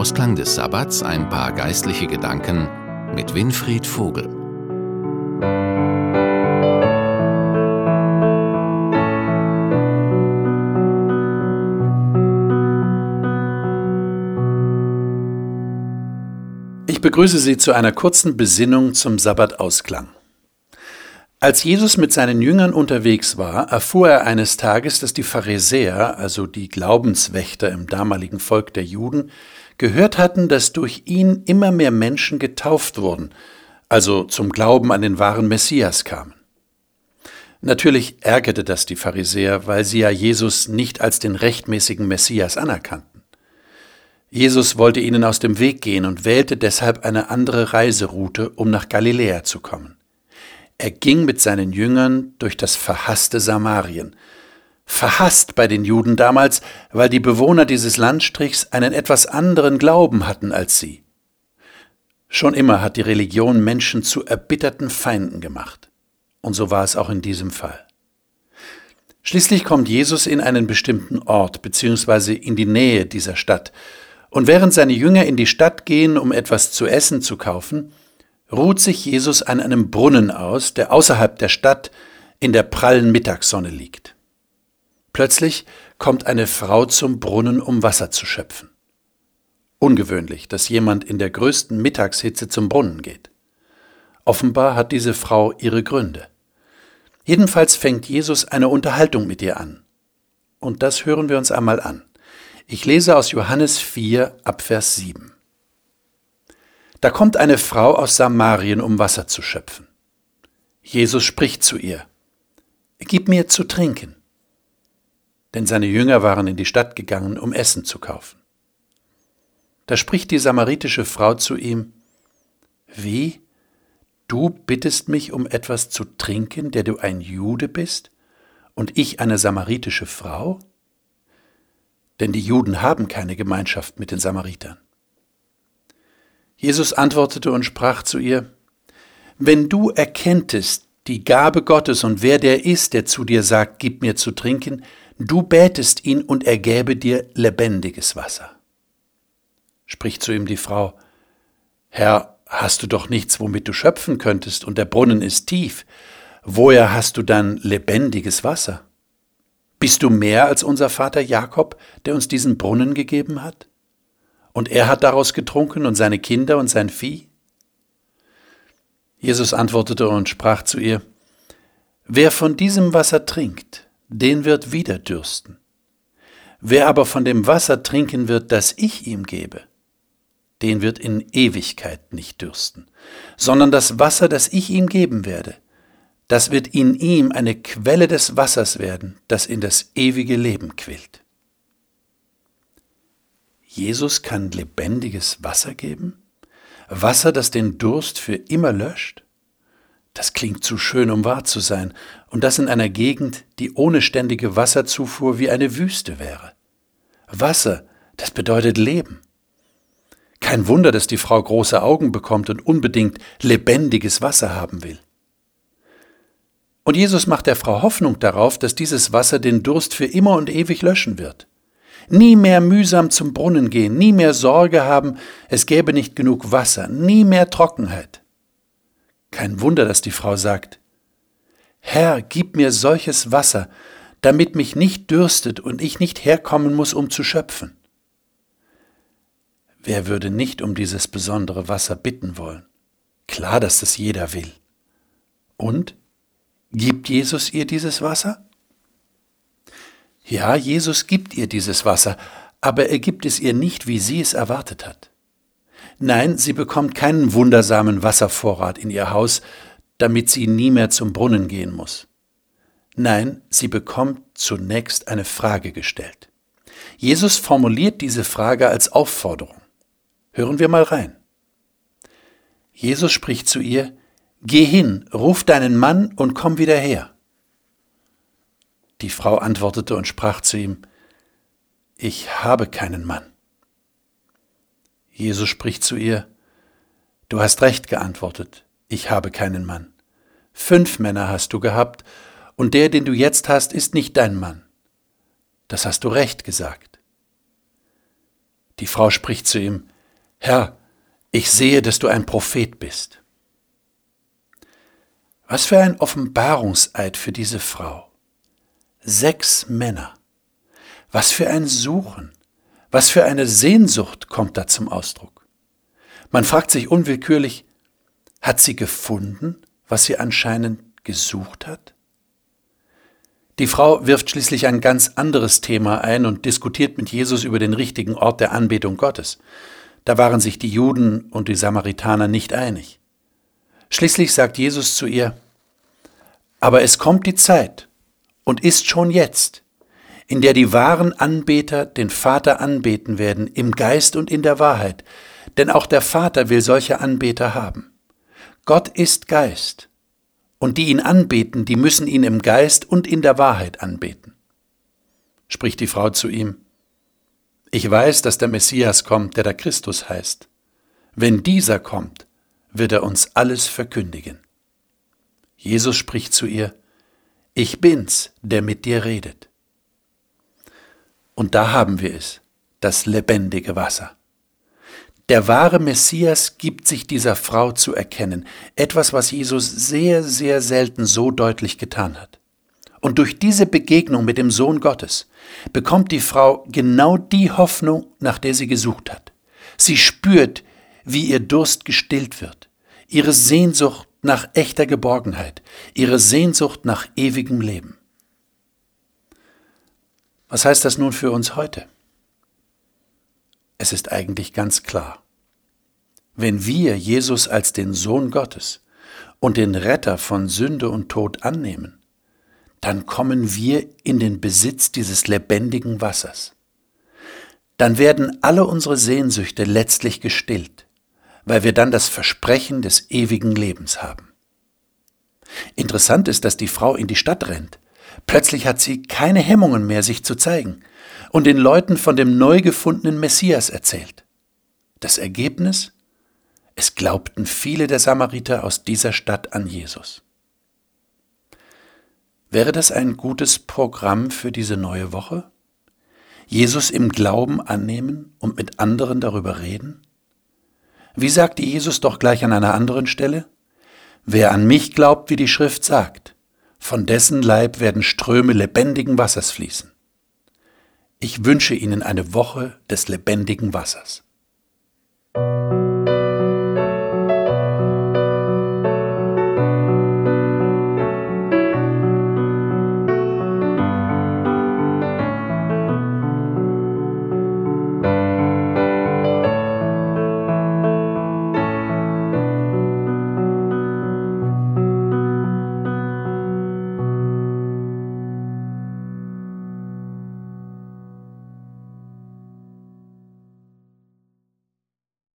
Ausklang des Sabbats ein paar geistliche Gedanken mit Winfried Vogel. Ich begrüße Sie zu einer kurzen Besinnung zum Sabbatausklang. Als Jesus mit seinen Jüngern unterwegs war, erfuhr er eines Tages, dass die Pharisäer, also die Glaubenswächter im damaligen Volk der Juden, gehört hatten, dass durch ihn immer mehr Menschen getauft wurden, also zum Glauben an den wahren Messias kamen. Natürlich ärgerte das die Pharisäer, weil sie ja Jesus nicht als den rechtmäßigen Messias anerkannten. Jesus wollte ihnen aus dem Weg gehen und wählte deshalb eine andere Reiseroute, um nach Galiläa zu kommen. Er ging mit seinen Jüngern durch das verhasste Samarien. Verhasst bei den Juden damals, weil die Bewohner dieses Landstrichs einen etwas anderen Glauben hatten als sie. Schon immer hat die Religion Menschen zu erbitterten Feinden gemacht. Und so war es auch in diesem Fall. Schließlich kommt Jesus in einen bestimmten Ort bzw. in die Nähe dieser Stadt, und während seine Jünger in die Stadt gehen, um etwas zu essen zu kaufen, ruht sich Jesus an einem Brunnen aus, der außerhalb der Stadt in der prallen Mittagssonne liegt. Plötzlich kommt eine Frau zum Brunnen, um Wasser zu schöpfen. Ungewöhnlich, dass jemand in der größten Mittagshitze zum Brunnen geht. Offenbar hat diese Frau ihre Gründe. Jedenfalls fängt Jesus eine Unterhaltung mit ihr an. Und das hören wir uns einmal an. Ich lese aus Johannes 4 ab Vers 7. Da kommt eine Frau aus Samarien, um Wasser zu schöpfen. Jesus spricht zu ihr, Gib mir zu trinken. Denn seine Jünger waren in die Stadt gegangen, um Essen zu kaufen. Da spricht die samaritische Frau zu ihm, Wie? Du bittest mich um etwas zu trinken, der du ein Jude bist, und ich eine samaritische Frau? Denn die Juden haben keine Gemeinschaft mit den Samaritern. Jesus antwortete und sprach zu ihr, Wenn du erkenntest die Gabe Gottes und wer der ist, der zu dir sagt, gib mir zu trinken, du bätest ihn und er gäbe dir lebendiges Wasser. Spricht zu ihm die Frau, Herr, hast du doch nichts, womit du schöpfen könntest, und der Brunnen ist tief. Woher hast du dann lebendiges Wasser? Bist du mehr als unser Vater Jakob, der uns diesen Brunnen gegeben hat? Und er hat daraus getrunken und seine Kinder und sein Vieh? Jesus antwortete und sprach zu ihr, Wer von diesem Wasser trinkt, den wird wieder dürsten. Wer aber von dem Wasser trinken wird, das ich ihm gebe, den wird in Ewigkeit nicht dürsten, sondern das Wasser, das ich ihm geben werde, das wird in ihm eine Quelle des Wassers werden, das in das ewige Leben quillt. Jesus kann lebendiges Wasser geben? Wasser, das den Durst für immer löscht? Das klingt zu schön, um wahr zu sein, und das in einer Gegend, die ohne ständige Wasserzufuhr wie eine Wüste wäre. Wasser, das bedeutet Leben. Kein Wunder, dass die Frau große Augen bekommt und unbedingt lebendiges Wasser haben will. Und Jesus macht der Frau Hoffnung darauf, dass dieses Wasser den Durst für immer und ewig löschen wird nie mehr mühsam zum Brunnen gehen, nie mehr Sorge haben, es gäbe nicht genug Wasser, nie mehr Trockenheit. Kein Wunder, dass die Frau sagt, Herr, gib mir solches Wasser, damit mich nicht dürstet und ich nicht herkommen muss, um zu schöpfen. Wer würde nicht um dieses besondere Wasser bitten wollen? Klar, dass das jeder will. Und? Gibt Jesus ihr dieses Wasser? Ja, Jesus gibt ihr dieses Wasser, aber er gibt es ihr nicht, wie sie es erwartet hat. Nein, sie bekommt keinen wundersamen Wasservorrat in ihr Haus, damit sie nie mehr zum Brunnen gehen muss. Nein, sie bekommt zunächst eine Frage gestellt. Jesus formuliert diese Frage als Aufforderung. Hören wir mal rein. Jesus spricht zu ihr, Geh hin, ruf deinen Mann und komm wieder her. Die Frau antwortete und sprach zu ihm, Ich habe keinen Mann. Jesus spricht zu ihr, Du hast recht geantwortet, ich habe keinen Mann. Fünf Männer hast du gehabt, und der, den du jetzt hast, ist nicht dein Mann. Das hast du recht gesagt. Die Frau spricht zu ihm, Herr, ich sehe, dass du ein Prophet bist. Was für ein Offenbarungseid für diese Frau. Sechs Männer. Was für ein Suchen. Was für eine Sehnsucht kommt da zum Ausdruck. Man fragt sich unwillkürlich, hat sie gefunden, was sie anscheinend gesucht hat? Die Frau wirft schließlich ein ganz anderes Thema ein und diskutiert mit Jesus über den richtigen Ort der Anbetung Gottes. Da waren sich die Juden und die Samaritaner nicht einig. Schließlich sagt Jesus zu ihr, Aber es kommt die Zeit und ist schon jetzt, in der die wahren Anbeter den Vater anbeten werden, im Geist und in der Wahrheit, denn auch der Vater will solche Anbeter haben. Gott ist Geist, und die ihn anbeten, die müssen ihn im Geist und in der Wahrheit anbeten. Spricht die Frau zu ihm, Ich weiß, dass der Messias kommt, der der Christus heißt. Wenn dieser kommt, wird er uns alles verkündigen. Jesus spricht zu ihr, Ich bin's, der mit dir redet. Und da haben wir es, das lebendige Wasser. Der wahre Messias gibt sich dieser Frau zu erkennen, etwas, was Jesus sehr, sehr selten so deutlich getan hat. Und durch diese Begegnung mit dem Sohn Gottes bekommt die Frau genau die Hoffnung, nach der sie gesucht hat. Sie spürt, wie ihr Durst gestillt wird, ihre Sehnsucht nach echter Geborgenheit, ihre Sehnsucht nach ewigem Leben. Was heißt das nun für uns heute? Es ist eigentlich ganz klar. Wenn wir Jesus als den Sohn Gottes und den Retter von Sünde und Tod annehmen, dann kommen wir in den Besitz dieses lebendigen Wassers. Dann werden alle unsere Sehnsüchte letztlich gestillt, weil wir dann das Versprechen des ewigen Lebens haben. Interessant ist, dass die Frau in die Stadt rennt. Plötzlich hat sie keine Hemmungen mehr, sich zu zeigen und den Leuten von dem neu gefundenen Messias erzählt. Das Ergebnis? Es glaubten viele der Samariter aus dieser Stadt an Jesus. Wäre das ein gutes Programm für diese neue Woche? Jesus im Glauben annehmen und mit anderen darüber reden? Wie sagte Jesus doch gleich an einer anderen Stelle? Wer an mich glaubt, wie die Schrift sagt, von dessen Leib werden Ströme lebendigen Wassers fließen. Ich wünsche Ihnen eine Woche des lebendigen Wassers.